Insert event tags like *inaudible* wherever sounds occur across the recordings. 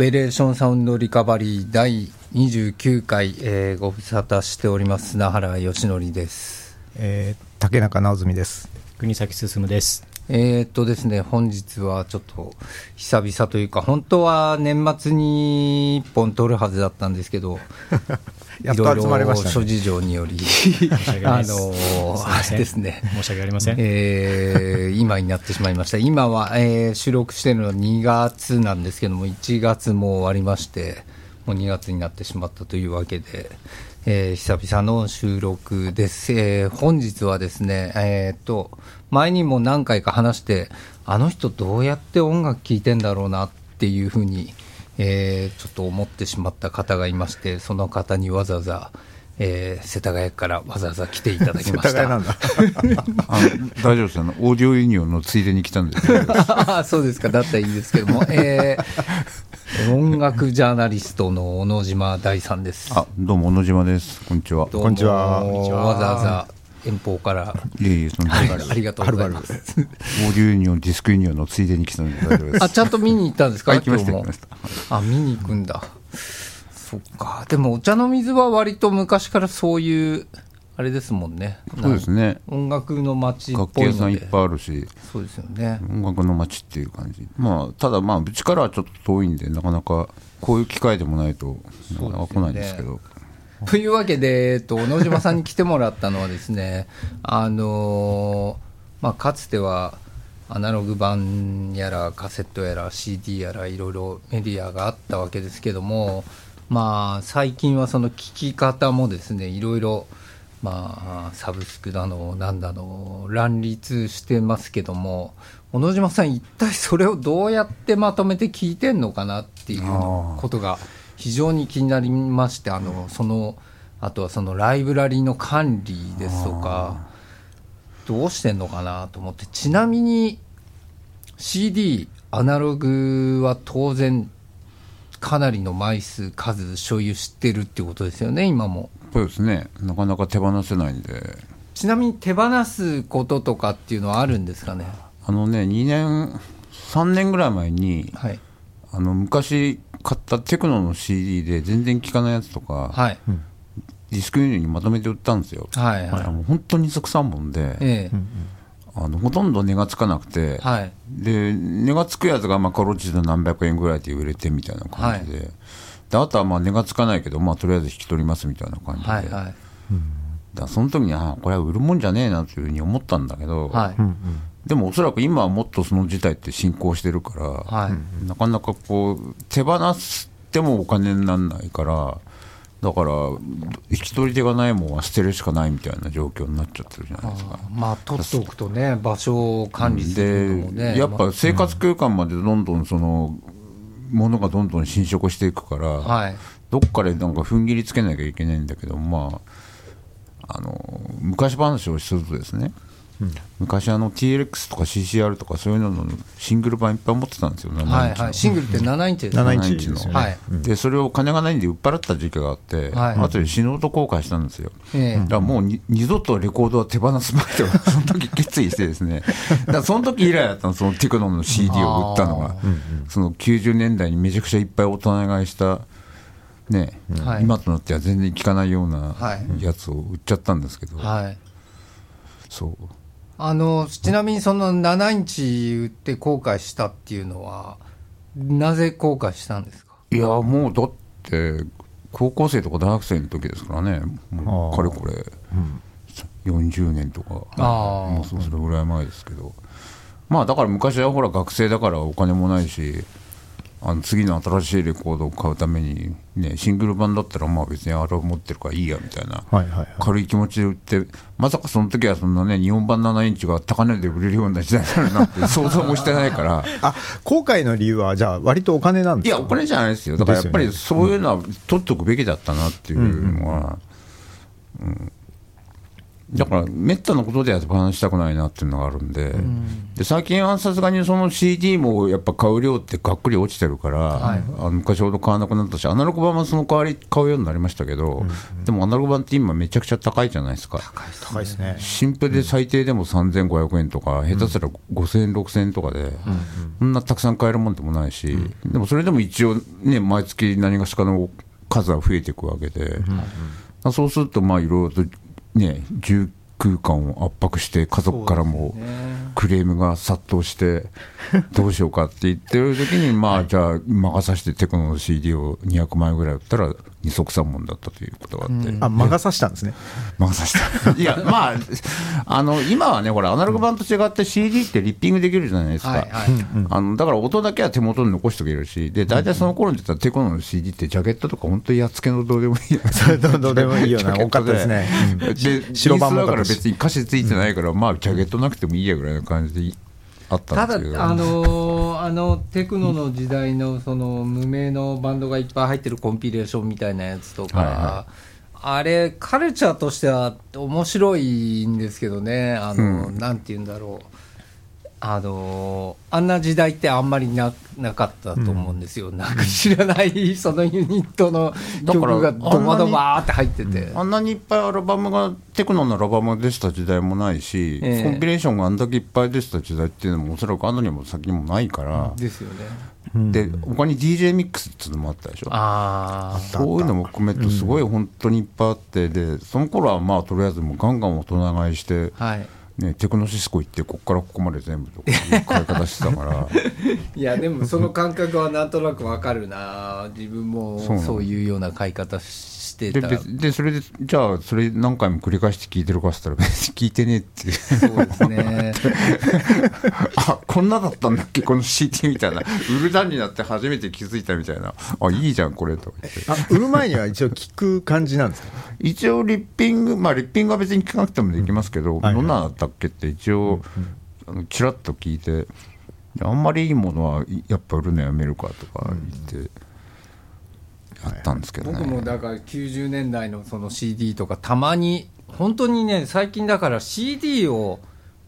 ペレーションサウンドリカバリー第29回、えーご無沙汰しております砂原義則ですえー竹中直澄です。国崎進です。えーっとですね本日はちょっと久々というか本当は年末に1本撮るはずだったんですけど *laughs* やっと集まりましたね。諸事情により *laughs* あのーですね。申し訳ありません。えー今になってしまいました、今は、えー収録しているのは2月なんですけども、1月も終わりまして、もう2月になってしまったというわけで、えー久々の収録です、えー本日はですね、えーっと前にも何回か話して、あの人、どうやって音楽聴いてんだろうなっていうふうに、えーちょっと思ってしまった方がいまして、その方にわざわざ、えー世田谷からわざわざ来ていただきました。世田谷なんだ。*laughs* あの大丈夫です。あのオーディオユニオンのついでに来たんです。*laughs* そうですか、だったらいいですけども、えー音楽ジャーナリストの小野島大さんです。あどうも小野島です。こんにちは。どうも。こんにちは。こんにちは。わざわざ遠方からいえいえそのありオーありがとうございます。ディオユニオンディスクユニオンのついでに来たので大丈夫ですあちゃんと見に行ったんですか、はい行きました行きましたあ見に行くんだ。そっか、でもお茶の水は割と昔からそういう、あれですもんね。そうですね音楽の街っ楽器ぽいので屋さんいっ。ぱいあるしそうですよね。音楽の街っていう感じまあただまあうちからはちょっと遠いんでなかなかこういう機会でもないとなかなか来ないんですけど *laughs* というわけで、えっと、小野島さんに来てもらったのはですね、*laughs* あのーまあ、かつてはアナログ版やらカセットやら CD やらいろいろメディアがあったわけですけども、まあ、最近はその聞き方もですねいろいろ、まあ、サブスクだのなんだの乱立してますけども小野島さん一体それをどうやってまとめて聞いてんのかなっていうことが非常に気になりましてあのそのあとはそのライブラリの管理ですとかどうしてんのかなと思ってちなみに CD アナログは当然かなりの枚数数所有してるってことですよね今も。そうですね。なかなか手放せないんで。ちなみに手放すこととかっていうのはあるんですかね？あのね2年3年ぐらい前にはい。あの昔買ったテクノの CD で全然聴かないやつとか、はい。ディスクユニオンにまとめて売ったんですよ、はい。はいもう本当に二足三本で、ええ。あのほとんど値がつかなくて、はい。で値がつくやつがまあカロチで何百円ぐらいで売れてみたいな感じで,、であとはまあ値がつかないけど、まあ、とりあえず引き取りますみたいな感じで、はいはい。だその時にあこれは売るもんじゃねえなというふうに思ったんだけど、はいでもおそらく今はもっとその事態って進行してるから、はい。なかなかこう手放してもお金にならないからだから引き取り手がないもんは捨てるしかないみたいな状況になっちゃってるじゃないですか。まあ取っておくとね場所を管理するのもねでやっぱ生活空間までどんどんそのものがどんどん侵食していくから、はい。どっかでなんか踏ん切りつけなきゃいけないんだけど、まあ、あの昔話をするとですね、昔あの TLX とか CCR とかそういうののシングル版いっぱい持ってたんですよ、7インチの。はいはいシングルって7インチですね。7イン7インチの。はい。でそれを金がないんで売っ払った時期があって、はい。後で死ぬほど後悔したんですよ、ええ。だからもうに二度とレコードは手放すまいとその時決意してですね。*laughs* だからその時以来だったのそのテクノの CD を売ったのがその90年代にめちゃくちゃいっぱい大人買いしたね、はい。今となっては全然効かないようはない。やつを売っちゃったんですけど、はい。そうあのちなみにその7インチ売って後悔したっていうのはなぜ後悔したんですか？いやもうだって高校生とか大学生の時ですからね。もうかれこれ40年とかもうそそれぐらい前ですけど。まあだから昔はほら学生だからお金もないしあの次の新しいレコードを買うために、ね、シングル版だったらまあ別にあれを持ってるからいいやみたいなはいはいはい。軽い気持ちで売ってまさかその時はそんなね日本版7インチが高値で売れるような時代になるなんて想像もしてないから。*laughs* あ、後悔の理由は、じゃあ、割とお金なんですか？いや、お金じゃないですよ、だからやっぱりそういうのは取っておくべきだったなっていうのは、うんだから、めったなことでは手放したくないなっていうのがあるんで、で最近はさすがにその CD もやっぱ買う量ってがっくり落ちてるから、はい。あの昔ほど買わなくなったし、アナログ版はその代わり買うようになりましたけど、でもアナログ版って今、めちゃくちゃ高いじゃないですか。高いですね。新譜で最低でも3500円とか、下手すら5000円、6000円とかで、そんなたくさん買えるもんでもないし、でもそれでも一応、ね、毎月何がしかの数は増えていくわけで、そうすると、まあいろいろとね、住空間を圧迫して、家族からもクレームが殺到して、*laughs* どうしようかって言ってる時に、まあじゃあ、任させてテクノの CD を200万円ぐらい売ったら、二足三門だったということがあって。あ、魔が差したんですね。任させた。いや、まあ、あの、今はね、ほら、アナログ版と違って CD ってリッピングできるじゃないですか。あのだから音だけは手元に残しておけるし、で、大体その頃に言ったらテコノの CD ってジャケットとか本当にやっつけのどうでもいいそれどう *laughs* どうでもいいよな。多かったですね。で、白白版だから別に歌詞ついてないから、まあ、ジャケットなくてもいいやぐらいの感じであったたんですけど。だ、あのーあのテクノの時代のその無名のバンドがいっぱい入ってるコンピレーションみたいなやつとか、はいはあれ、カルチャーとしては面白いんですけどね、あのなんて言うんだろう。あのーあんな時代ってあんまりななかったと思うんですよ、なんか知らないそのユニットの曲がドバドバーって入ってて、あんなにいっぱいアルバムが、テクノのアルバムが出てた時代もないし、ええ。コンピレーションがあんだけいっぱい出てた時代っていうのも、おそらくあんなにも先にもないから、ですよね。で他に DJ ミックスっていうのもあったでしょ？ああそういうのも含めると、すごい本当にいっぱいあって、でその頃はまあとりあえずもうガンガン大人買いして、はいね、テクノシスコ行って、ここからここまで全部とかいう買い方してたから、*laughs* いやでもその感覚はなんとなくわかるな。自分もそうなのそういうような買い方してでた別でそれで、じゃあ、それ何回も繰り返して聞いてるかっつったら、別 *laughs* に聞いてねえって。そうですね。*laughs* あこんなだったんだっけ、この CD みたいな、売る段になって初めて気づいたみたいな、あいいじゃん、これとあ、売る前には一応聞く感じなんですか？*laughs* 一応、リッピング、まあ、リッピングは別に聞かなくてもできますけど、はいはい。どんなだったっけって、一応、あのちらっと聞いて、あんまりいいものはいやっぱ売るのやめるかとか言って、やったんですけどね。僕もだから90年代のその CD とかたまに本当にね最近だから CD を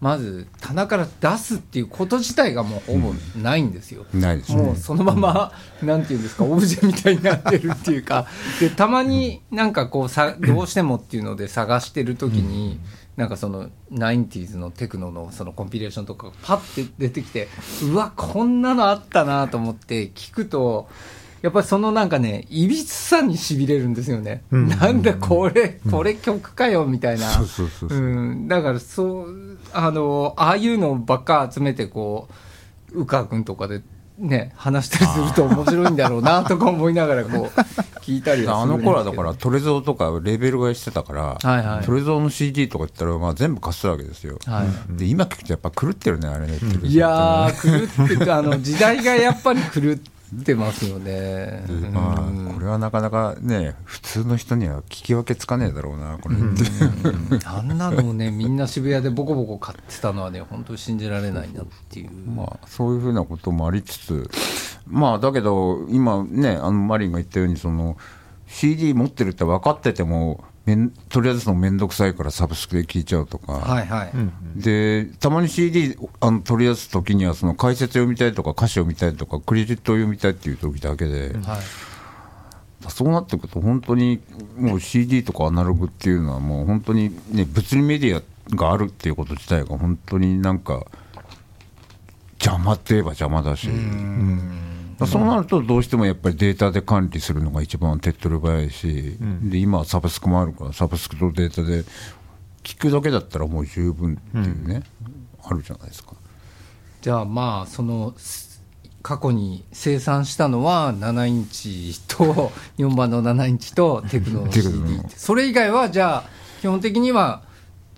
まず棚から出すっていうこと自体がもうほぼないんですよ、ないですねもうそのまま、なんていうんですか、オブジェみたいになってるっていうか、*laughs* でたまになんかこうさ、どうしてもっていうので探してるときに、なんかその 90s のテクノのそのコンピレーションとかがパッて出てきて、うわ、こんなのあったなと思って聞くと、やっぱりそのなんかね、いびつさにしびれるんですよね。うん。なんだこれ、これ曲かよみたいな。だからそうあのああいうのばっか集めてこう宇川君とかでね話したりすると面白いんだろうなとか思いながらこう聞いたりはあの頃はだから、トレゾーとかレーベル買いしてたから、はいはい。トレゾーの CD とか言ったら、まあ、全部貸すわけですよ。はい。で今聞くとやっぱ狂ってるね、あれね。トレゾーってねいやー狂ってあの時代がやっぱり狂ってますよね、まあ、これはなかなかね、普通の人には聞き分けつかねえだろうな、これ。って。*laughs* あんなのをねみんな渋谷でボコボコ買ってたのはね本当に信じられないなっていう。まあ、そういうふうなこともありつつ、まあ、だけど、今ね、あのマリンが言ったように、その CD 持ってるって分かってても、めんとりあえずその面倒くさいからサブスクで聞いちゃうとか、はいはい、でたまに CD あの取り出すときには、その解説読みたいとか、歌詞を見たいとか、クレジットを読みたいっていう時だけで、はい。そうなってくると、本当にもう CD とかアナログっていうのは、もう本当にね、物理メディアがあるっていうこと自体が、本当になんか、邪魔って言えば邪魔だし。まあそうなると、どうしてもやっぱりデータで管理するのが一番手っ取り早いし、で今はサブスクもあるから、サブスクとデータで聞くだけだったらもう十分っていうね、あるじゃないですか。じゃあまあそのす過去に生産したのは7インチと4番の7インチとテクノのテク CD ノのってそれ以外はじゃあ基本的には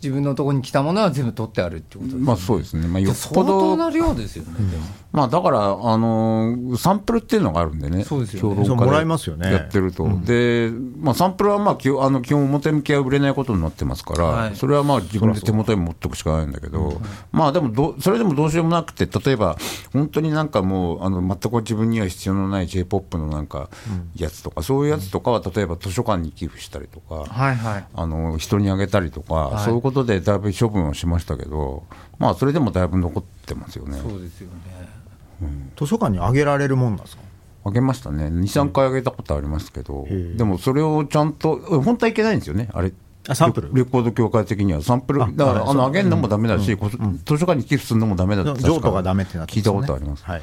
自分のところに来たものは全部取ってあるってことですね、まあそうですね、まあ、よっ相ぽど。当な量ですよね、でもまあ、だから、あのーサンプルっていうのがあるんでね、そうですよね。やってると、でまあ、サンプルはまあ基本あの基本、表向きは売れないことになってますから、はい。それはまあ自分で手元に持っておくしかないんだけど、まあでもど、それでもどうしようもなくて、例えば、本当になんかもう、あの全く自分には必要のない j p o p のなんかやつとか、そういうやつとかは、例えば図書館に寄付したりとか。はいはい。あの人にあげたりとか、はい。そういうことことでだいぶ処分をしましたけど、まあ、それでもだいぶ残ってますよね。そうですよね図書館にあげられるもんなんですか？あげましたね、2、3回あげたことありますけど、でもそれをちゃんと、本当はいけないんですよね、あれ、あサンプル？レコード協会的には、サンプル、あだからはいあのあげるのもだめだし、こ図書館に寄付するのもだめだって、譲渡がダメってなって聞いたことあります。はい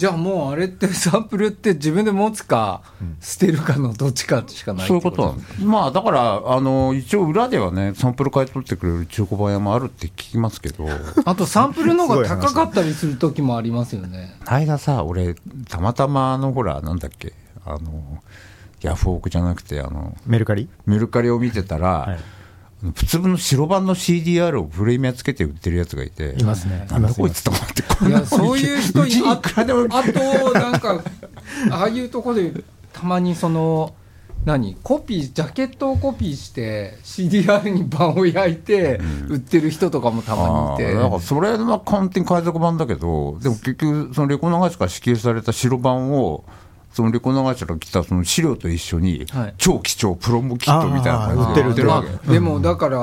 じゃあもうあれってサンプルって自分で持つか捨てるかのどっちかしかないそういうってことなんです。まあだから、あの一応、裏ではね、サンプル買い取ってくれる中古版屋もあるって聞きますけど、あとサンプルの方が高かったりする時もありますよね。間さ、俺、たまたまあのほら、なんだっけ、あのヤフオクじゃなくて、あのメルカリ？メルカリを見てたら、はい普通の白版の CDR をプレミアつけて売ってるやつがいて、いますね。なんだこいつと思って、こいやんそういう人にあいくらでもあとなんかああいうとこでたまにその何コピージャケットをコピーして CDR に版を焼いて売ってる人とかもたまにいて、あーだからそれは完全に海賊版だけど、でも結局、そのレコ長師から支給された白版を、そのレコ長師から来たその資料と一緒にはい、超貴重プロモキットみたいな感じで。売ってるわけ。まあでもだから、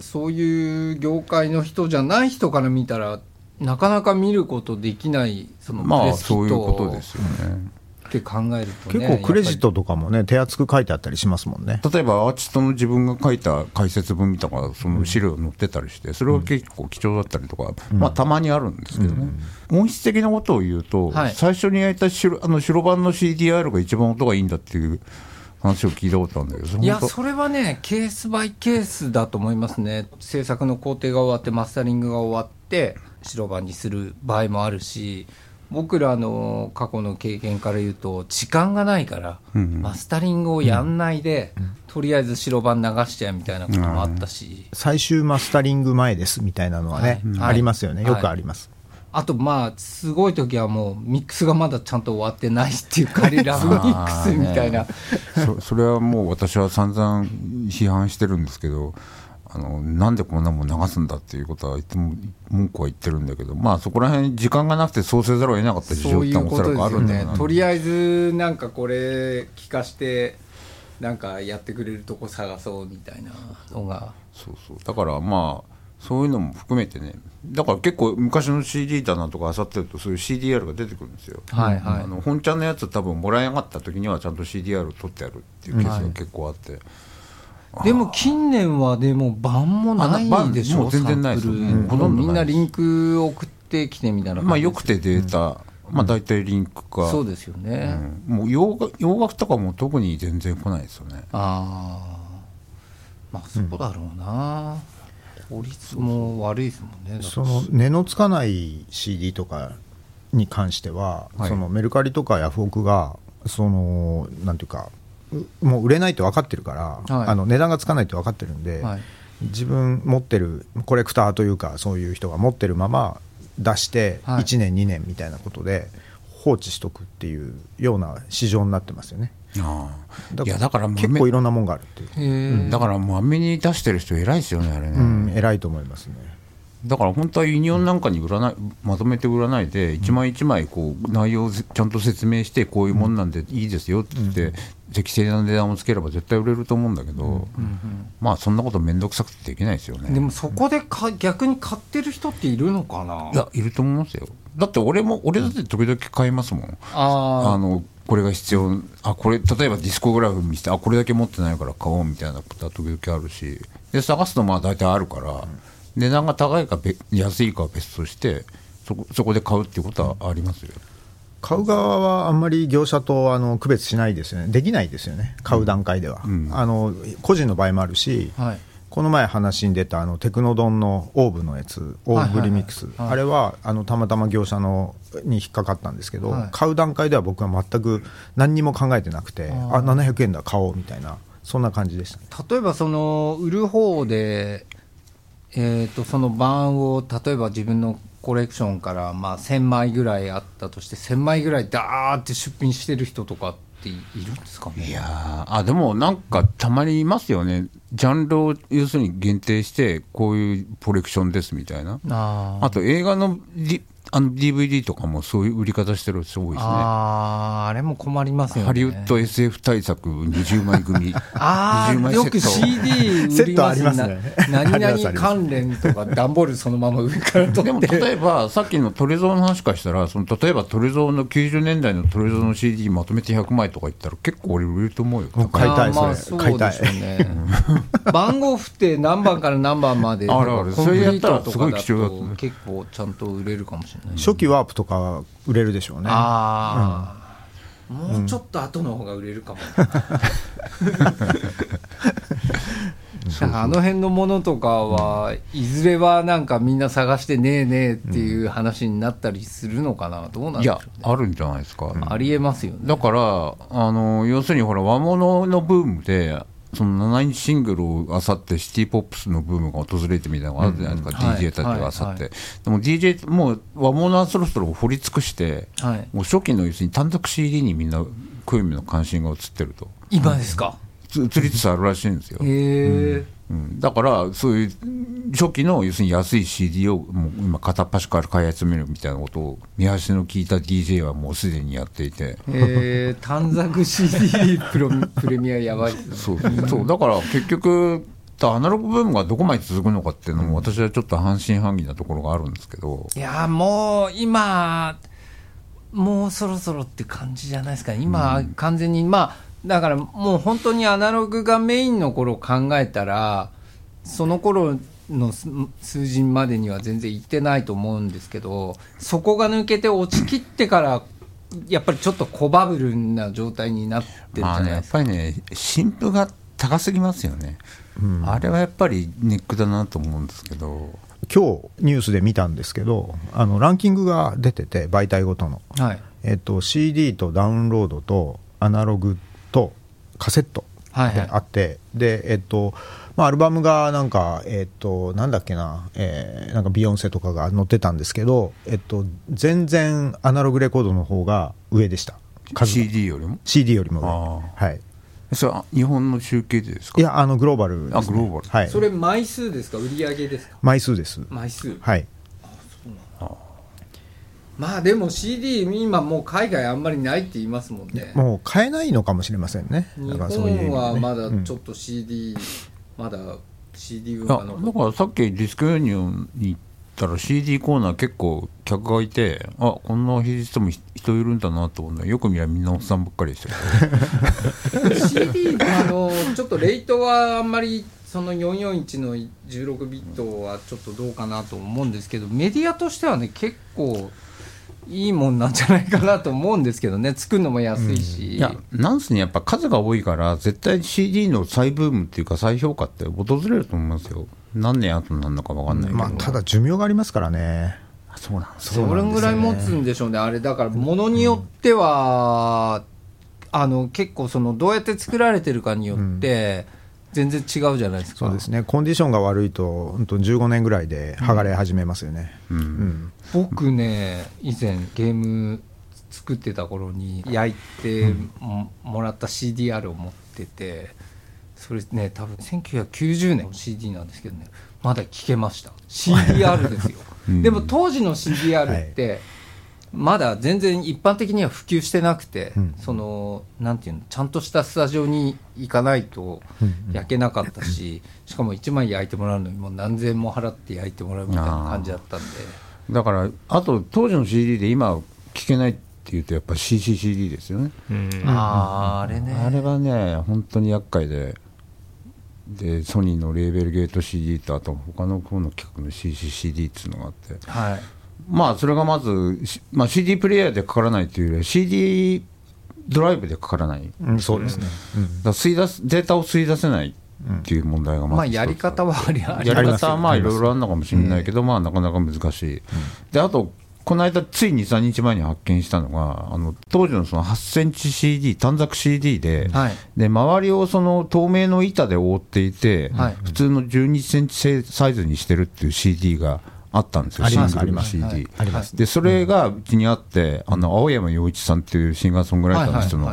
そういう業界の人じゃない人から見たらなかなか見ることできないそのプまあレスキそういうットことですよね。って考えるとね結構クレジットとかもね手厚く書いてあったりしますもんね。例えばアーティストの自分が書いた解説文みたいなその資料載ってたりして、それは結構貴重だったりとか、まあ、たまにあるんですけどね、本質的なことを言うと、はい。最初に焼いた白あの白版の CDR が一番音がいいんだっていう話を聞いたことあるんだけど、いやそれはねケースバイケースだと思いますね。制作の工程が終わってマスタリングが終わって白版にする場合もあるし僕らの過去の経験から言うと時間がないから、マスタリングをやんないで、とりあえず白版流しちゃうみたいなこともあったし、最終マスタリング前ですみたいなのはね、はい。ありますよね。はい。よくあります、あとまあすごい時はもうミックスがまだちゃんと終わってないっていう仮ラブ *laughs* ミックスみたいな、そ *laughs* それはもう私は散々批判してるんですけど、あのなんでこんなもん流すんだっていうことは言っても文句は言ってるんだけど、まあそこら辺時間がなくてそうせざるを得なかった事情っておそらくあるんだろうな。ねとりあえずなんかこれ聞かしてなんかやってくれるとこ探そうみたいなのが。そうそう。だからまあそういうのも含めてね。だから結構昔の CD だなとか漁ってるとそういう CDR が出てくるんですよ、はいはい。あの本ちゃんのやつ多分もらい上がった時にはちゃんと CDR を取ってやるっていうケースが結構あって、でも近年はでも版もないでしょあもう全然ないですサンプルうん。ほとんどみんなリンク送ってきてみたいなまあよくてデータ、まあ大体リンクか、そうですよね、うん。もう洋楽洋楽とかも特に全然来ないですよね。ああまあそうだろうな、法律も悪いですもんねその値のつかない CD とかに関しては、はい。そのメルカリとかヤフオクがそのなんていうかうもう売れないって分かってるから、はい。あの値段がつかないって分かってるんで、はい。自分持ってるコレクターというかそういう人が持ってるまま出してはい。1年、2年みたいなことで放置しとくっていうような市場になってますよね。あいやだからもう結構いろんなもんがあるっていう、だからもうアメに出してる人偉いですよねあれね、うん、偉いと思いますねだから本当はユニオンなんかに売らないまとめて売らないで、一枚一枚こう内容をちゃんと説明して、こういうもんなんでいいですよって言って、適正な値段をつければ絶対売れると思うんだけど、まあそんなこと面倒くさくてできないですよね。でもそこでか逆に買ってる人っているのかな？いや、いると思いますよ。だって俺も、俺だって時々買いますもん。ああのこれが必要あこれ例えばディスコグラフ見せてあこれだけ持ってないから買おうみたいなことは時々あるしで探すとまあ大体あるから、値段が高いかべ安いかは別としてそこそこで買うっていうことはありますよ、買う側はあんまり業者とあの区別しないですよね、できないですよね、買う段階では、うん。あの個人の場合もあるし、あはい。この前話に出たあのテクノドンのオーブのやつ、オーブリミックス、あれはあのたまたま業者のに引っかかったんですけど、はい。買う段階では僕は全く何にも考えてなくて、ああ700円だ、買おうみたいな、そんな感じでしたね。例えばその売る方で、えー、とその版を例えば自分のコレクションからまあ1000枚ぐらいあったとして1000枚ぐらいダーって出品してる人とかっているんですかね？いやーあでもなんかたまにいますよね。ジャンルを要するに限定してこういうコレクションですみたいな。ああと映画のリあの DVD とかもそういう売り方してる人多いですね。ああ、あれも困りますよね。ハリウッド SF 対策20枚組、*laughs* あ20あ、枚よくセット CD 売りセットありますすね。な *laughs* 何々関連とか、段ボールそのまま上から取でもって。例えば、さっきのトレゾーの話からしたら、その例えばトレゾーの90年代のトレゾーの CD まとめて100枚とか言ったら、結構俺、売れると思うよ。買いたいそうでしょうね。*laughs* 番号振って何番から何番まで、あるあるそれやったらとすごいかだ貴重だ結構ちゃんと売れるかもしれない。初期ワープとか売れるでしょうね。ああ、もうちょっと後の方が売れるかも。*laughs* だからあの辺のものとかは、いずれはなんかみんな探してねえねえっていう話になったりするのかな、どうなんいやでしょうね、あるんじゃないですか。ありえますよね。だから、あの要するにほら、和物のブームで、その7インチシングルをあさって、シティ・ポップスのブームが訪れてみたいなのがあるじゃないですか、うんうん DJ たちがあさって、はい。でも DJ、もう和物はそろそろ掘り尽くして、はい、もう初期の要するに単独 CD にみんな、興味の関心が移ってると、今ですか？つ移りつつあるらしいんですよ。へえ、うん、だから、そういう初期の要するに安い CD をもう今、片っ端から買い集めるみたいなことを、見足の聞いた DJ はもうすでにやっていて、えー、*laughs* 短冊 CD プロプレミアやばい。そうそうだから結局、アナログブームがどこまで続くのかっていうのも、私はちょっと半信半疑なところがあるんですけど、いやもう今もうそろそろって感じじゃないですか。今、完全にまあだからもう本当にアナログがメインの頃を考えたらその頃の数数字までには全然いってないと思うんですけどそこが抜けて落ちきってからやっぱりちょっと小バブルな状態になってるじまあね、ゃないですか。やっぱりね、新譜が高すぎますよね、あれはやっぱりネックだなと思うんですけど、今日ニュースで見たんですけどあのランキングが出てて媒体ごとの、はい。えっと、CD とダウンロードとアナログとカセットはいはい。であって、でえっとまあ、アルバムがなんか、えっと、なんだっけな、えーなんかビヨンセとかが載ってたんですけど、えっと、全然アナログレコードの方が上でした、CD よりも、CD よりもあ上、はい、それは日本の集計でですか？いや、あのグローバルです、ね、あグローバル。はい、それ枚数ですか？売り上げですか？枚数です、枚数。はい、まあでも CD 今もう海外あんまりないって言いますもんね。もう買えないのかもしれませんね、日だからそういう意味でね。本はまだうんちょっと CD、まだ CD 文化のだからさっきディスクユニオンに行ったら CD コーナー結構客がいてあこんな平日でも人いるんだなと思うの。よく見りゃみんなおっさんばっかりでしたけど CD あのちょっとレイトはあんまりその441の16ビットはちょっとどうかなと思うんですけどメディアとしてはね結構いいもんなんじゃないかなと思うんですけどね。作るのも安いし、いやなんせねやっぱ数が多いから絶対 CD の再ブームっていうか再評価って訪れると思いますよ。何年後になるのか分かんないけど、まあ、ただ寿命がありますからね、あそうなんですそれぐらい持つんでしょうね、あれだから、ものによっては、あの結構、そのどうやって作られてるかによって、全然違うじゃないですか。そうですね、コンディションが悪いと、本当15年ぐらいで剥がれ始めますよね。うん。うん。僕ね、以前、ゲーム作ってた頃に、焼いてももらった CDR を持ってて、それね、多分1990年の CD なんですけどね、まだ聴けました、CDR ですよ。*laughs* うん。でも当時の CDR って、まだ全然一般的には普及してなくて、うん。そのなんていうのちゃんとしたスタジオに行かないとうん焼けなかったし、しかも1枚焼いてもらうのにもう何千も払って焼いてもらうみたいな感じだったんで。だからあと当時の CD で今聴けないっていうとやっぱ CCCD ですよね、うん。あああれね。あれはね本当に厄介で。でソニーのレーベルゲート CD とあと他の方の企画の CCCD っていうのがあって。はいまあそれがまず、しまあ、CD プレイヤーでかからないというよりは CD ドライブでかからない、うん。そうですね、ら吸い出すデータを吸い出せないっていう問題がまずまあやり方はありありやり方はまあいろいろあるのかもしれないけど、まあなかなか難しい、であと、この間、つい2、3日前に発見したのが、あの当時のその8センチ CD、短冊 CD で、はい。で周りをその透明の板で覆っていて、はい。普通の12センチサイズにしてるっていう CD があったんですよ、シングル CD。でそれがうちにあって、あの青山洋一さんっていうシンガーソングライターの人の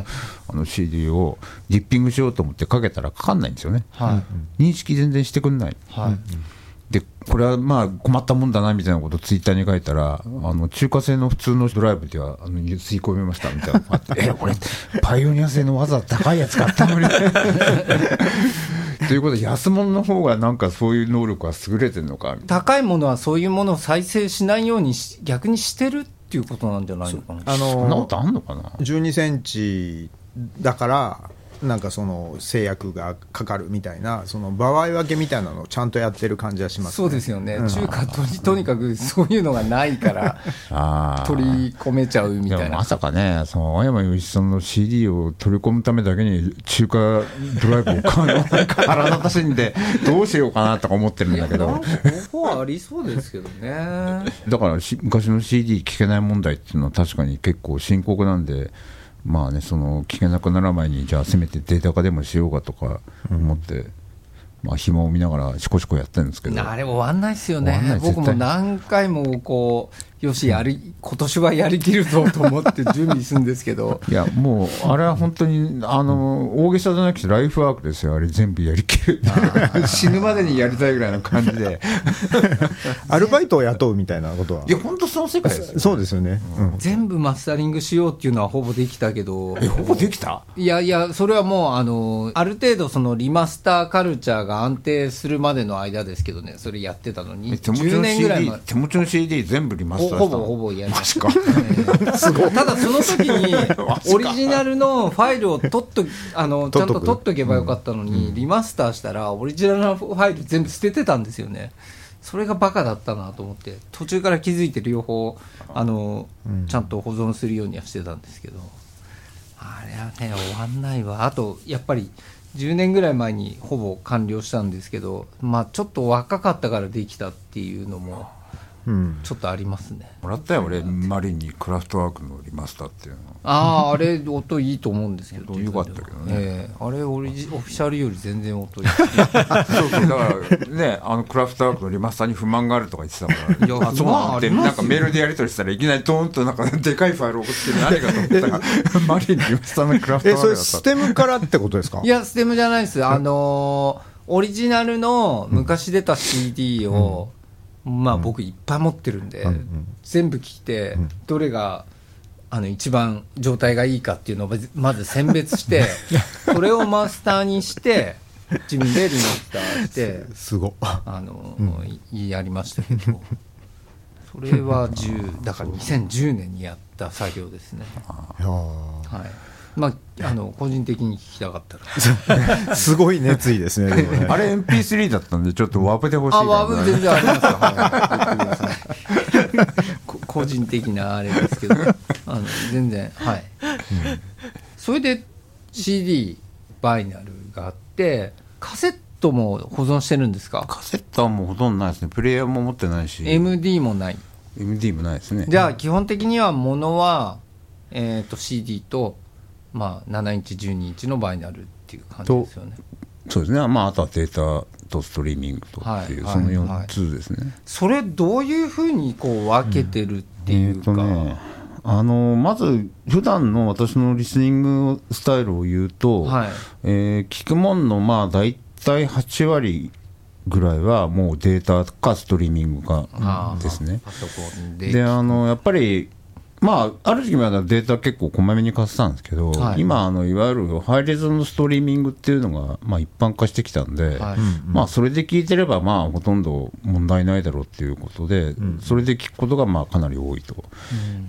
あの CD をディッピングしようと思ってかけたらかかんないんですよね、はい。認識全然してくんない。はいでこれはまあ困ったもんだなみたいなことをツイッターに書いたら、あの中華製の普通のドライブではあの吸い込めましたみたいなのがあって、*laughs* え、これ、パイオニア製のわざわざ高いやつ買ったのに。ということで、安物の方がなんかそういう能力は優れてるのか高いものはそういうものを再生しないようにし逆にしてるっていうことなんじゃないのかな。あのそんなことあんのかな12センチだからなんかその制約がかかるみたいなその場合分けみたいなのをちゃんとやってる感じはします、ね、そうですよね、中華ととにかくそういうのがないから取り込めちゃうみたいな。まさかね、その青山洋一さんの CD を取り込むためだけに中華ドライブを買うの腹立たしいんで、どうしようかなとか思ってるんだけど、方法はありそうですけどね。だからし昔の CD 聴けない問題っていうのは確かに結構深刻なんで、まあね、その聴けなくなる前に、じゃあせめてデータ化でもしようかとか思って、まあ暇を見ながらしこしこやってるんですけど。あれ終わんないですよね。僕も何回もこうよしやり今年はやりきるぞと思って準備するんですけど。*laughs* いやもう、あれは本当にあの大げさじゃなくて、ライフワークですよ、あれ、全部やりきる、死ぬまでにやりたいぐらいの感じで、*laughs* アルバイトを雇うみたいなことは？いや、本当、その世界ですよ、そうですよね、うん。全部マスタリングしようっていうのはほぼできたけど。え、ほぼできた？いやいや、それはもう、あの、ある程度そのリマスターカルチャーが安定するまでの間ですけどね、それやってたのに、え手持ち10の年ぐらい手持ちの CD 全部リマスほターほぼほぼやりました。マジかすごい。ただその時に、オリジナルのファイルを取っと、あの、ちゃんと取っとけばよかったのに、リマスターしたら、オリジナルのファイル全部捨ててたんですよね。それがバカだったなと思って、途中から気づいて両方、あの、ちゃんと保存するようにはしてたんですけど、あれはね、終わんないわ。あと、やっぱり、10年ぐらい前にほぼ完了したんですけど、まあちょっと若かったからできたっていうのも、うん、ちょっとありますね。もらったよ、俺、マリンにクラフトワークのリマスターっていうの。ああ、あれ、音いいと思うんですけど、音良かったけどね。ええ。あれオリジ、オフィシャルより全然音いい。そうそう、だからね、あのクラフトワークのリマスターに不満があるとか言ってたから、いやあそう不満なんかメールでやり取りしたらいきなりドーンとなんかでかいファイル送って何かと思ったら、マリンにリマスターのクラフトワークだったステムからってことですか？いや、ステムじゃないです。あのーオリジナルの昔出た CD を、まあ僕いっぱい持ってるんで、全部聞いて、どれが、あの一番状態がいいかっていうのをまず選別して、*laughs* それをマスターにして、自分でリマスターして、すごあの、いやりましたけど、それは10だから2010年にやった作業ですね。はい。まあ、あの、個人的に聞きたかったら。*laughs* すごい熱意ですねでもね *laughs* あれ MP3 だったんで、ちょっとワープで欲しいあ、ワーブ全然ありますよ。はい *laughs* 個人的なあれですけど、あの、全然、はい。それで CD、バイナルがあって、カセットも保存してるんですか？カセットはもうほとんどないですね。プレイヤーも持ってないし、?MD もない。MD もないですね。じゃあ、基本的にはものは、えっ、と、CD と、まあ、7インチ、12インチのバイナルっていう感じですよね。そうですね。まあ、あとはデータとストリーミングとっていう、はいその4はいつですね。それ、どういうふうにこう分けてるっていうか、えーとね、あのまず普段の私のリスニングスタイルを言うと、はいえー聞くもんのまあ大体8割ぐらいはもうデータかストリーミングかですね。パソコンで。であのやっぱりまあ、ある時期まではデータ結構こまめに貸してたんですけど、はい。今あの、いわゆるハイレゾのストリーミングっていうのが、まあ、一般化してきたんで、はい。まあ、それで聞いてれば、まあ、ほとんど問題ないだろうっていうことで、それで聞くことがまあかなり多いと。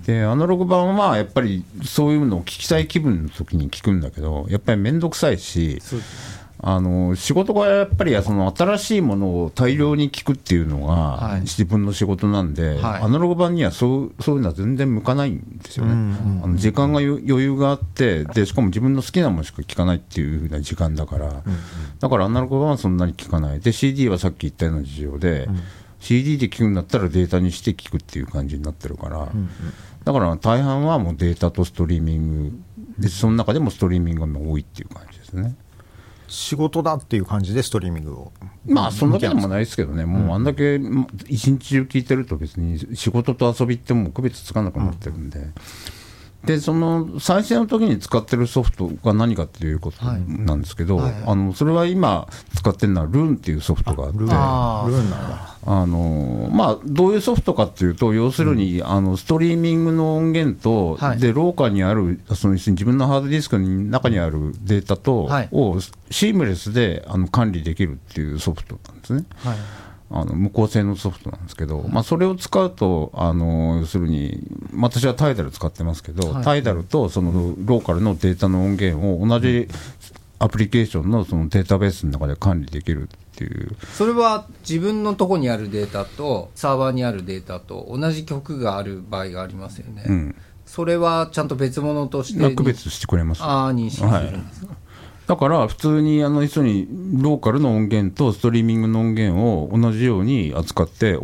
で、アナログ版はまあやっぱりそういうのを聞きたい気分の時に聞くんだけど、やっぱり面倒くさいし、そうですあの仕事がやっぱりその新しいものを大量に聞くっていうのはい。が自分の仕事なんで、はい。アナログ版にはそうそういうのは全然向かないんですよね。あの時間が余余裕があってで、しかも自分の好きなものしか聞かないっていうふうな時間だから、だからアナログ版はそんなに聞かない、で CD はさっき言ったような事情で、CD で聞くんだったらデータにして聞くっていう感じになってるから、だから大半はもうデータとストリーミングで、その中でもストリーミングが多いっていう感じですね。仕事だっていう感じでストリーミングを。まあ、そんだけでもないですけどね、もうあんだけま一日中聞いてると、別に仕事と遊びってもう区別つかなくなってるんで、でその再生の時に使ってるソフトが何かっていうことはい。なんですけど、はいはい。あのそれは今使ってるのはルーンっていうソフトがあってルーン。あー。ルーンなんだ。あのまあ、どういうソフトかっていうと、要するに、あのストリーミングの音源と、はい。で廊下にあるその、自分のハードディスクの中にあるデータと、はい。をシームレスであの管理できるっていうソフトなんですね。はいあの無効性のソフトなんですけど、まあ、それを使うと、あの要するに、私はタイダル使ってますけど、はい。タイダルとそのローカルのデータの音源を同じアプリケーションのそのデータベースの中で管理できるっていう。それは自分のとこにあるデータとサーバーにあるデータと同じ曲がある場合がありますよね、うん。それはちゃんと別物としてまあ区別してくれます？ああ認識するんですか、だから普通にあの一緒にローカルの音源とストリーミングの音源を同じように扱って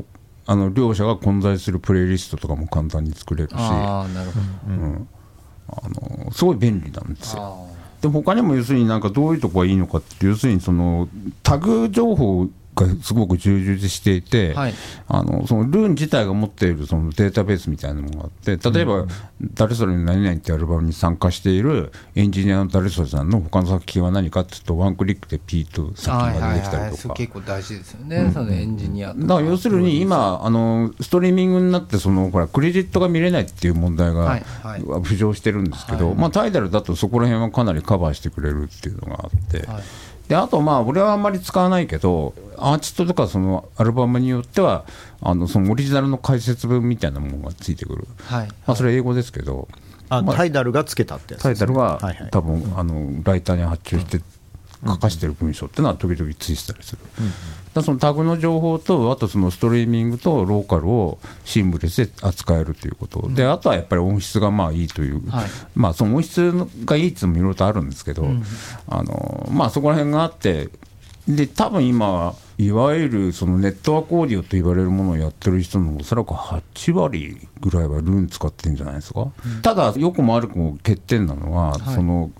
あの両者が混在するプレイリストとかも簡単に作れるし。あああなるほど、のすごい便利なんですよ。あで他にも要するになんかどういうとこがいいのかって要するにそのタグ情報がすごく充実していて、はい。あのそのルーン自体が持っているそのデータベースみたいなのがあって例えば、誰それの何々ってアルバムに参加しているエンジニアの誰それさんの他の作品は何かっていうとワンクリックでピーと作はいはい品が出てきたはいりとか。それ結構大事ですよね、そのエンジニアだから要するに今、あのストリーミングになってそのほらクレジットが見れないっていう問題が、はいはい。浮上してるんですけど、まあ、タイダルだとそこら辺はかなりカバーしてくれるっていうのがあって、はいであと、まあ、俺はあんまり使わないけど、アーティストとかそのアルバムによっては、あのそのオリジナルの解説文みたいなものがついてくる、はい。まあ、それは英語ですけど、あまあタイダルがつけたってやつタイトルははいはい。多分、あのライターに発注して書かしてる文章っていうのは時々ついてたりする、だからそのタグの情報とあとそのストリーミングとローカルをシームレスで扱えるということ、であとはやっぱり音質がまあいいという、はい。まあその音質がいいっていうのもいろいろとあるんですけど、あのまあそこら辺があってで多分今いわゆるそのネットワークオーディオと言われるものをやってる人のおそらく8割ぐらいはルーン使ってるんじゃないですか、ただよくも悪くも欠点なのは、はい。その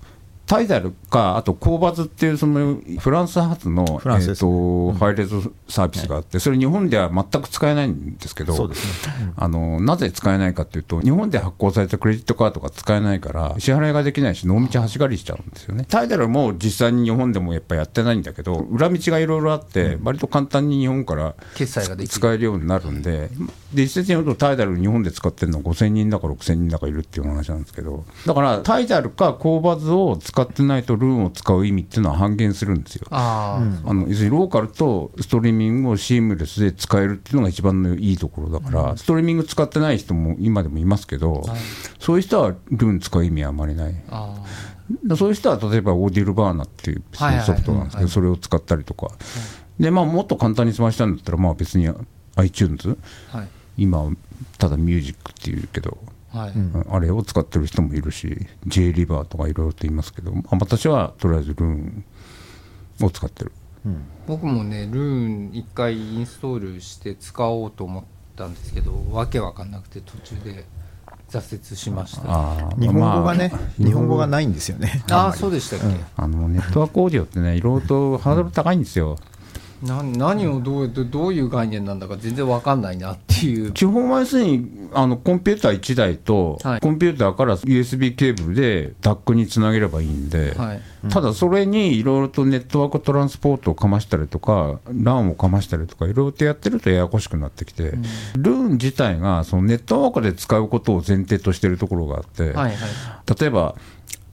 タイダルか、あとコーバズっていうそのフランス発の、フランスね。えーとハイレゾサービスがあって、それ日本では全く使えないんですけど、そうですね。あのなぜ使えないかというと、日本で発行されたクレジットカードが使えないから、支払いができないし、濃道端狩りしちゃうんですよね。タイダルも実際に日本でもやっぱやってないんだけど、裏道がいろいろあって、割と簡単に日本から決済ができる。使えるようになるんで、で実際に言うと、タイダル日本で使ってるのは5000人だか6000人だかいるっていう話なんですけど、だからタイダルかコーバズを使ってないと、ルーンを使う意味っていうのは半減するんですよ。あの要するにローカルとストリーミングをシームレスで使えるっていうのが一番のいいところだから、ストリーミング使ってない人も今でもいますけど、そういう人はルーン使う意味はあまりない。そういう人は例えばオーディルバーナっていうソフトなんですけど、それを使ったりとか、でまあ、もっと簡単に済ましたいんだったら、まあ、別に iTunes、あはい。今、ただミュージックっていうけど、はい、あれを使ってる人もいるし、J リバーとかいろいろと言いますけど、まあ私はとりあえずルーンを使ってる。僕もねルーン一回インストールして使おうと思ったんですけどわけわかんなくて途中で挫折しました。ああー日本語がね、まあ日本語がないんですよね。あーそうでしたっけ、あのネットワークオーディオってね、いろいろとハードル高いんですよ。な何をどうどどういう概念なんだか全然わかんないなっていう。基本は要するにあのコンピューター1台と、はい。コンピューターから USB ケーブルで DAC につなげればいいんで、はい。ただそれにいろいろとネットワークトランスポートをかましたりとか、LAN をかましたりとか、いろいろとやってるとややこしくなってきて、ルーン自体がそのネットワークで使うことを前提としているところがあって、はいはい。例えば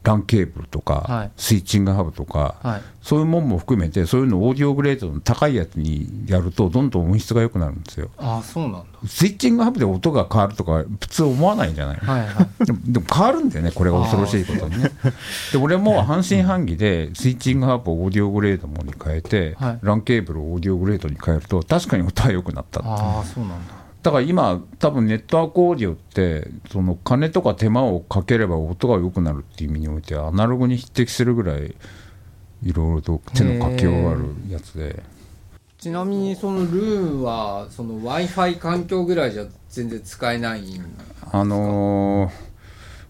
LAN ケーブルとか、はい。スイッチングハブとか、はい。そういうもんも含めて、そういうのをオーディオグレードの高いやつにやると、どんどん音質が良くなるんですよ。ああそうなんだ。スイッチングハブで音が変わるとか、普通思わないんじゃない、はいはい。でもでも変わるんだよね、これが恐ろしいことにね。で、俺も半信半疑で、スイッチングハブをオーディオグレードのに変えて、はい。LAN ケーブルをオーディオグレードに変えると、確かに音は良くなったあそうなんだだから今、多分ネットワークオーディオって、その金とか手間をかければ音が良くなるっていう意味において、アナログに匹敵するぐらい、いろいろと手のかけようがあるやつで。ちなみにそのルーンはその w i f i 環境ぐらいじゃ全然使えないんあのー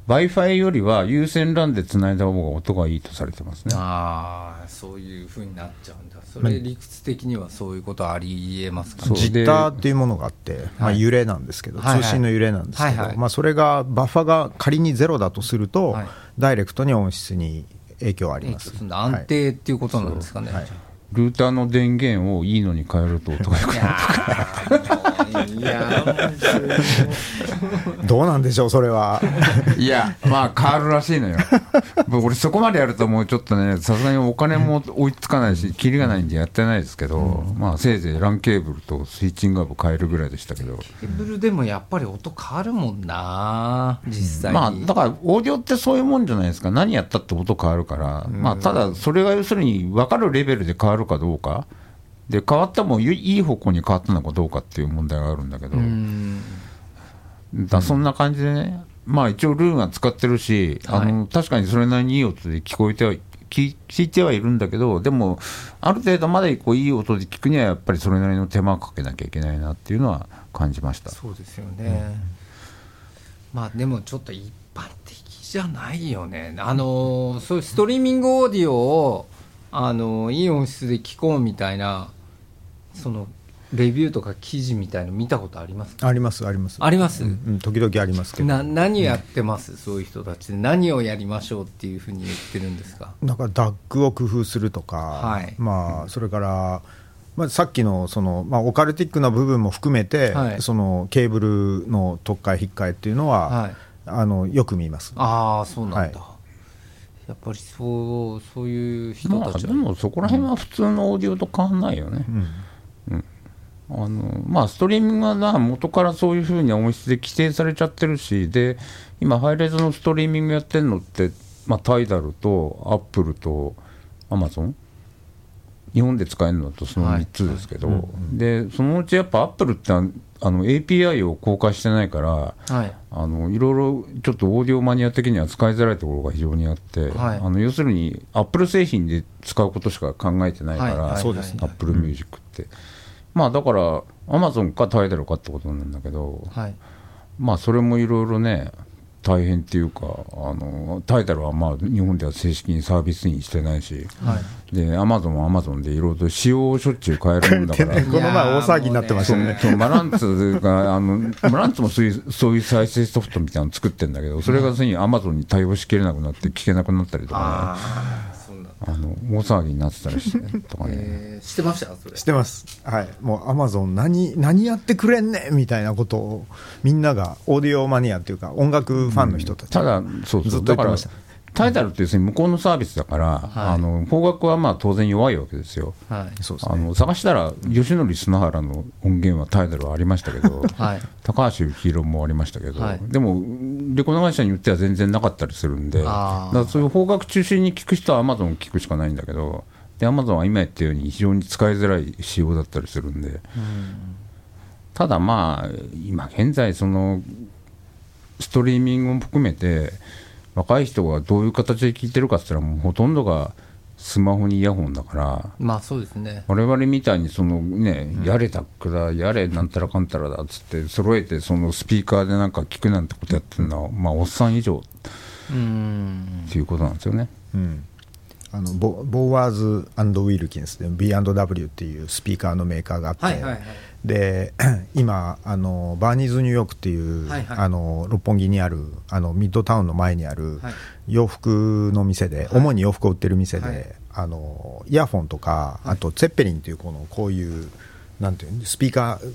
Wi-Fi よりは有線 LAN でつないだ方が音がいいとされてますね。ああそういうふうになっちゃうんだ。それ理屈的にはそういうことありえますか？ジッターっていうものがあって、まあ、はい。揺れなんですけど、はいはい。通信の揺れなんですけど、はいはい。まあ、それがバッファが仮にゼロだとすると、はい。ダイレクトに音質に影響あります。安定っていうことなんですかね、はいルーターの電源をいいのに変えると音が良くなる。あいやーどうなんでしょう、それは。いや、まあ変わるらしいのよ。俺そこまでやるともうちょっとね、さすがにお金も追いつかないし、キリがないんでやってないですけど、まあせいぜい LAN ケーブルとスイッチングアップ変えるぐらいでしたけど。ケーブルでもやっぱり音変わるもんな実際に、まあ、だから、オーディオってそういうもんじゃないですか、何やったって音変わるから、まあ、ただ、それが要するに分かるレベルで変わるかどうか、で変わったもいいい方向に変わったのかどうかっていう問題があるんだけど、うん。だそんな感じでね、まあ、一応、ルーが使ってるし、あの確かにそれなりにいい音で聞こえては聞聞いてはいるんだけど、でも、ある程度までこういい音で聞くには、やっぱりそれなりの手間をかけなきゃいけないなっていうのは感じました。そうですよね、まあでもちょっと一般的じゃないよね。あのそういうストリーミングオーディオをあのいい音質で聞こうみたいなそのレビューとか記事みたいの見たことあります？かあります、あります。あります、うん、時々ありますけど。な何やってます？そういう人たち。で何をやりましょうっていうふうに言ってるんですか？だからダックを工夫するとか、はい。まあ、それから、まあ、さっきのその、まあ、オカルティックな部分も含めて、はい。そのケーブルの特化引っ換えっていうのは、はい。あのよく見ます。ああそうなんだ、はいやっぱりそうそういう人まあ、たちは、でもそこら辺は普通のオーディオと変わんないよね。うん。あのまあ、ストリーミングはな元からそういうふうに音質で規定されちゃってるしで今ハイレゾのストリーミングやってるのって、まあ、タイダルとアップルとアマゾン日本で使えるのとその3つですけど、でそのうちやっぱアップルってああの API を公開してないからはい。あのいろいろちょっとオーディオマニア的には使いづらいところが非常にあって、はい。あの要するにアップル製品で使うことしか考えてないから、はいはいそうですね Apple Music って、まあだからアマゾンか TIDAL かってことなんだけどはい。まあそれもいろいろね大変っていうかあのタイダルはまあ日本では正式にサービスにしてないし、はい。でアマゾンはアマゾンでいろいろと仕様をしょっちゅう変えるもんだからこの前大騒ぎになってましたね。そうマランツがあのマランツもそういうそういう再生ソフトみたいなの作ってるんだけどそれが要するにアマゾンに対応しきれなくなって聞けなくなったりとかねあの大騒ぎになってたりしてとかね。えー、してました？それ。してます、はい、もうアマゾン何、何やってくれんねんみたいなことを、みんなが、オーディオマニアっていうか、音楽ファンの人たち、ただそうずっそう。だからと言ってました。タイダルって要するに向こうのサービスだから、あの方角はまあ当然弱いわけですよ。はい。そうですね。あの探したら吉典砂原の音源はタイダルはありましたけど、*laughs* はい。高橋幸宏もありましたけど、はい。でもレコード会社によっては全然なかったりするんでだからそういう方角中心に聞く人はアマゾン聞くしかないんだけどでアマゾンは今言ったように非常に使いづらい仕様だったりするんで、ただまあ今現在そのストリーミングも含めて若い人がどういう形で聞いてるかって言ったらもうほとんどがスマホにイヤホンだから。まあそうですね。我々みたいにそのね、やれタックだ、やれなんたらかんたらだっつって、揃えてそのスピーカーでなんか聞くなんてことやってるのは、まあ、おっさん以上。うん。っていうことなんですよね。うん。あのボボーワーズウィルキンスで B&W っていうスピーカーのメーカーがあって、はいはいはいで *clears throat* 今あの、バーニーズニューヨークっていう、はいはい。あの六本木にあるあのミッドタウンの前にあるはい。洋服の店で、はい。主に洋服を売ってる店で、はい。あのイヤフォンとか、あとツェッペリンっていうこのこういうなんていうの？スピーカー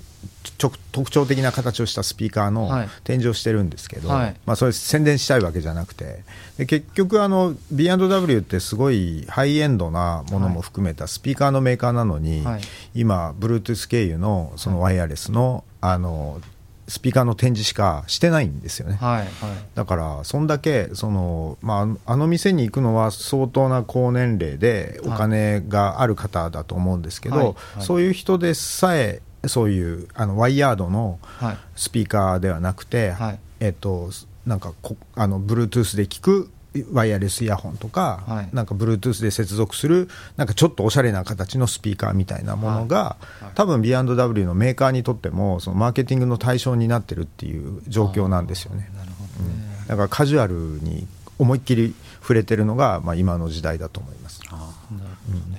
ちょ特徴的な形をしたスピーカーのはい。展示をしてるんですけど、はい。まあ、それ宣伝したいわけじゃなくてで結局あの B&W ってすごいハイエンドなものも含めたスピーカーのメーカーなのに、はい。今 Bluetooth 経由のそのワイヤレスのあのスピーカーの展示しかしてないんですよね。はいはい。だから、そんだけその、まあ、あの店に行くのは相当な高年齢でお金がある方だと思うんですけど、はいはい。そういう人でさえ、そういうあのワイヤードのはい。スピーカーではなくて、はい。えっと、なんかこあの Bluetooth で聞くワイヤレスイヤホンとか、はい。なんか Bluetooth で接続する、なんかちょっとおしゃれな形のスピーカーみたいなものが、多分 B&W のメーカーにとっても、そのマーケティングの対象になってるっていう状況なんですよね。なるほどね、だからカジュアルに思いっきり触れてるのが、まあ、今の時代だと思います。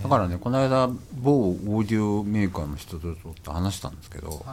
だからね、この間、某オーディオメーカーの人とちょっと話したんですけど、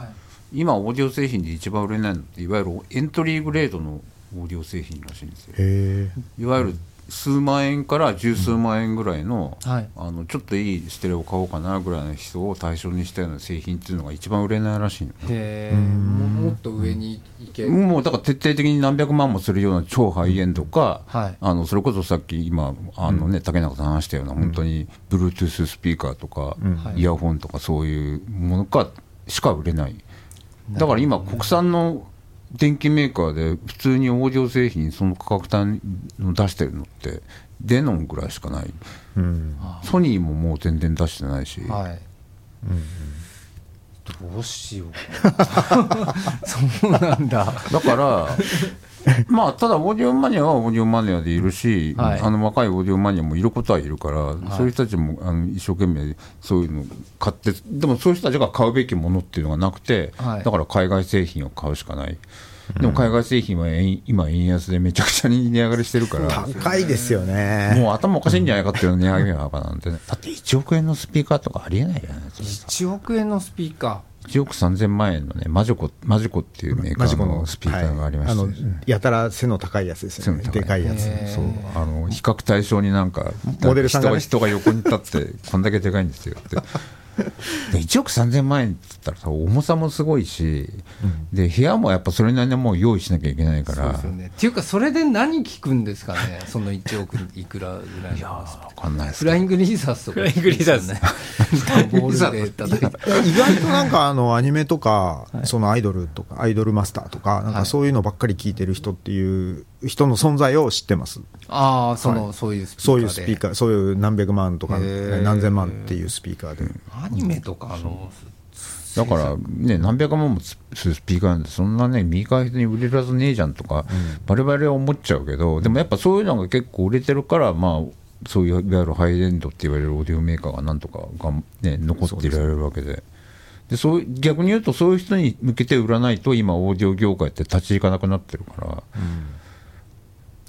今、オーディオ製品で一番売れないのって、いわゆるエントリーグレードのオーディオ製品らしいんですよ。へいわゆる数万円から十数万円ぐらいの,、はい。あのちょっといいステレオ買おうかなぐらいの人を対象にしたような製品っていうのが一番売れないらしいのへえ。ももっと上に行け。もうだから徹底的に何百万もするような超ハイエンドか、はい。あのそれこそさっき今あの、ね竹中さん話したような本当に Bluetooth スピーカーとか、イヤホンとかそういうものかしか売れない。だから今国産の電機メーカーで普通にオーディオ製品その価格帯の出してるのってデノンぐらいしかない。ーうん。ソニーももう全然出してないし、はい、どうしよう。*laughs* そうなんだ。だから、*laughs* *laughs* まあ、ただ、オーディオマニアはオーディオマニアでいるし、はいあの若いオーディオマニアもいることはいるから、そういう人たちもあの一生懸命そういうの買って、でもそういう人たちが買うべきものっていうのがなくて、はいだから海外製品を買うしかない。でも海外製品は円今、円安でめちゃくちゃに値上がりしてるから、*laughs* 高いですよね。もう頭おかしいんじゃないかっていう値上げ幅なんてね、だって1億円のスピーカーとかありえないじゃないですか。1億円のスピーカ1億3000万円のね、マジコ、マジコっていうメーカーののスピーカーがありまして、はい。あのやたら背の高いやつですよね、でかいやつ。そう。あの比較対象になんかモデルさんがね。人が横に立ってこんだけでかいんですよって。で *laughs* 1億3000万円って言ったらさ重さもすごいし、で部屋もやっぱそれなりにもう用意しなきゃいけないかーそうらですよね。っていうかそれで何聞くんですかねその1億いくらぐらいの分かんないフライングリーザースとか。フライングリーザース。ねボールで叩いて。意外となんかあのアニメとか、そのアイドルとか、アイドルマスターとか、なんかそういうのばっかり聞いてる人っていう人の存在を知ってます。ああその、はいそういうスピーカーでそういうスピーカー、そういう何百万とか何千万っていうスピーカーで。アニメとかのだからね何百万もするスピーカーなんてそんなね右側人に売れるはずねえじゃんとか、我々は思っちゃうけどでもやっぱそういうのが結構売れてるからまあそういういわゆるハイエンドって言われるオーディオメーカーがなんとかが、ね、残っていられるわけで。でそう逆に言うとそういう人に向けて売らないと今オーディオ業界って立ち行かなくなってるから、だか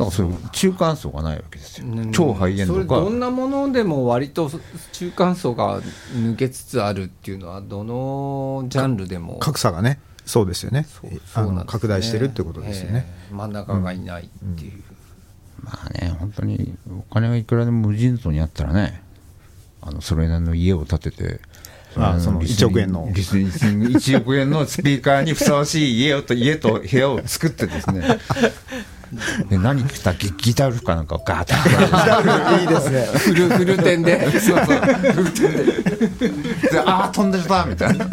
らそういう中間層がないわけですよ、うん。超ハイエンドかそれどんなものでも割と中間層が抜けつつあるっていうのはどのジャンルでも。格差がね、そうですよね。そうあのそうなんですね。拡大してるってことですよね。えー真ん中がいないっていう、まあね、本当にお金はいくらでも無尽蔵にあったらね、あのそれなりの家を建てて、あそのリスニング1億円の。リスニング1億円のスピーカーにふさわしい家をと家と部屋を作ってですね、で何着たギギターフかなんかをガーッといいですね。フルフル店でそうそう、で、ああ、飛んでたみたいな。